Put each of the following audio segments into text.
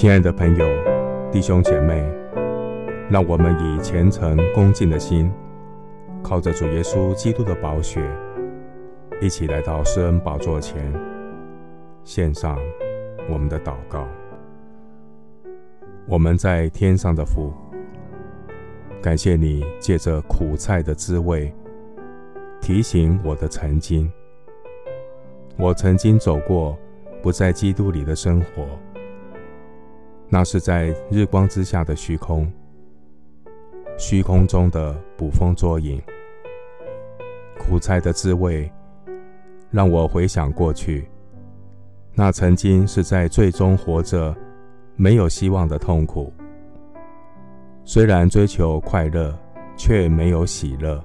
亲爱的朋友、弟兄姐妹，让我们以虔诚恭敬的心，靠着主耶稣基督的宝血，一起来到施恩宝座前，献上我们的祷告。我们在天上的父，感谢你借着苦菜的滋味，提醒我的曾经。我曾经走过不在基督里的生活。那是在日光之下的虚空，虚空中的捕风捉影。苦菜的滋味，让我回想过去，那曾经是在最终活着、没有希望的痛苦。虽然追求快乐，却没有喜乐；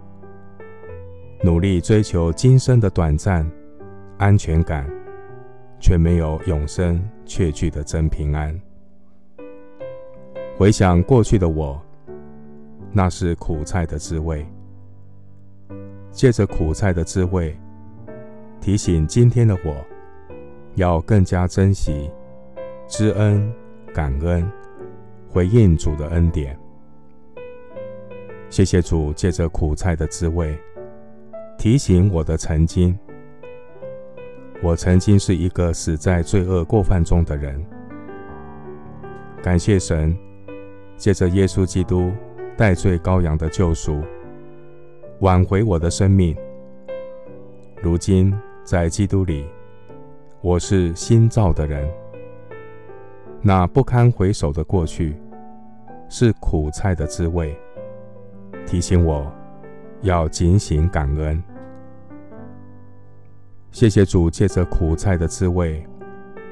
努力追求今生的短暂安全感，却没有永生确据的真平安。回想过去的我，那是苦菜的滋味。借着苦菜的滋味，提醒今天的我，要更加珍惜、知恩、感恩，回应主的恩典。谢谢主，借着苦菜的滋味，提醒我的曾经。我曾经是一个死在罪恶过犯中的人。感谢神。借着耶稣基督代罪羔羊的救赎，挽回我的生命。如今在基督里，我是新造的人。那不堪回首的过去，是苦菜的滋味，提醒我要警醒感恩。谢谢主，借着苦菜的滋味，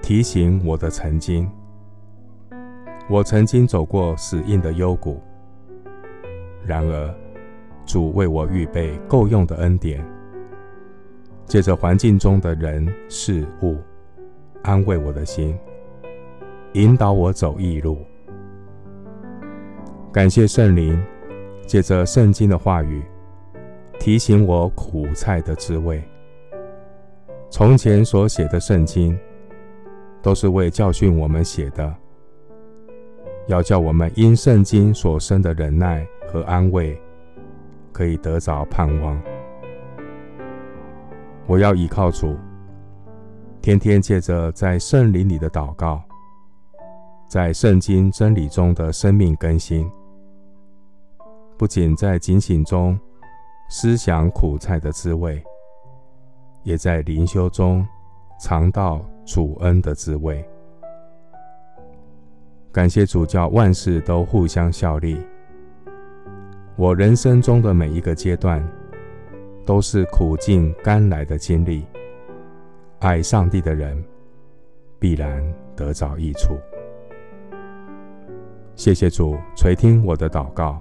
提醒我的曾经。我曾经走过死荫的幽谷，然而主为我预备够用的恩典，借着环境中的人事物，安慰我的心，引导我走义路。感谢圣灵，借着圣经的话语，提醒我苦菜的滋味。从前所写的圣经，都是为教训我们写的。要叫我们因圣经所生的忍耐和安慰，可以得着盼望。我要依靠主，天天借着在圣灵里的祷告，在圣经真理中的生命更新，不仅在警醒中思想苦菜的滋味，也在灵修中尝到主恩的滋味。感谢主，叫万事都互相效力。我人生中的每一个阶段，都是苦尽甘来的经历。爱上帝的人，必然得着益处。谢谢主垂听我的祷告，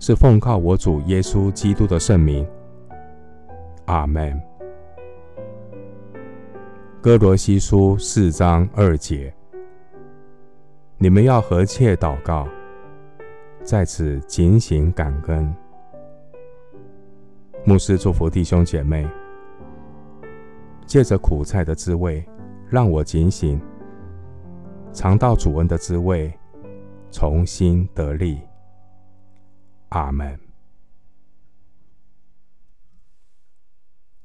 是奉靠我主耶稣基督的圣名。阿门。哥罗西书四章二节。你们要和切祷告，在此警醒感恩。牧师祝福弟兄姐妹，借着苦菜的滋味，让我警醒，尝到主恩的滋味，重新得力。阿门。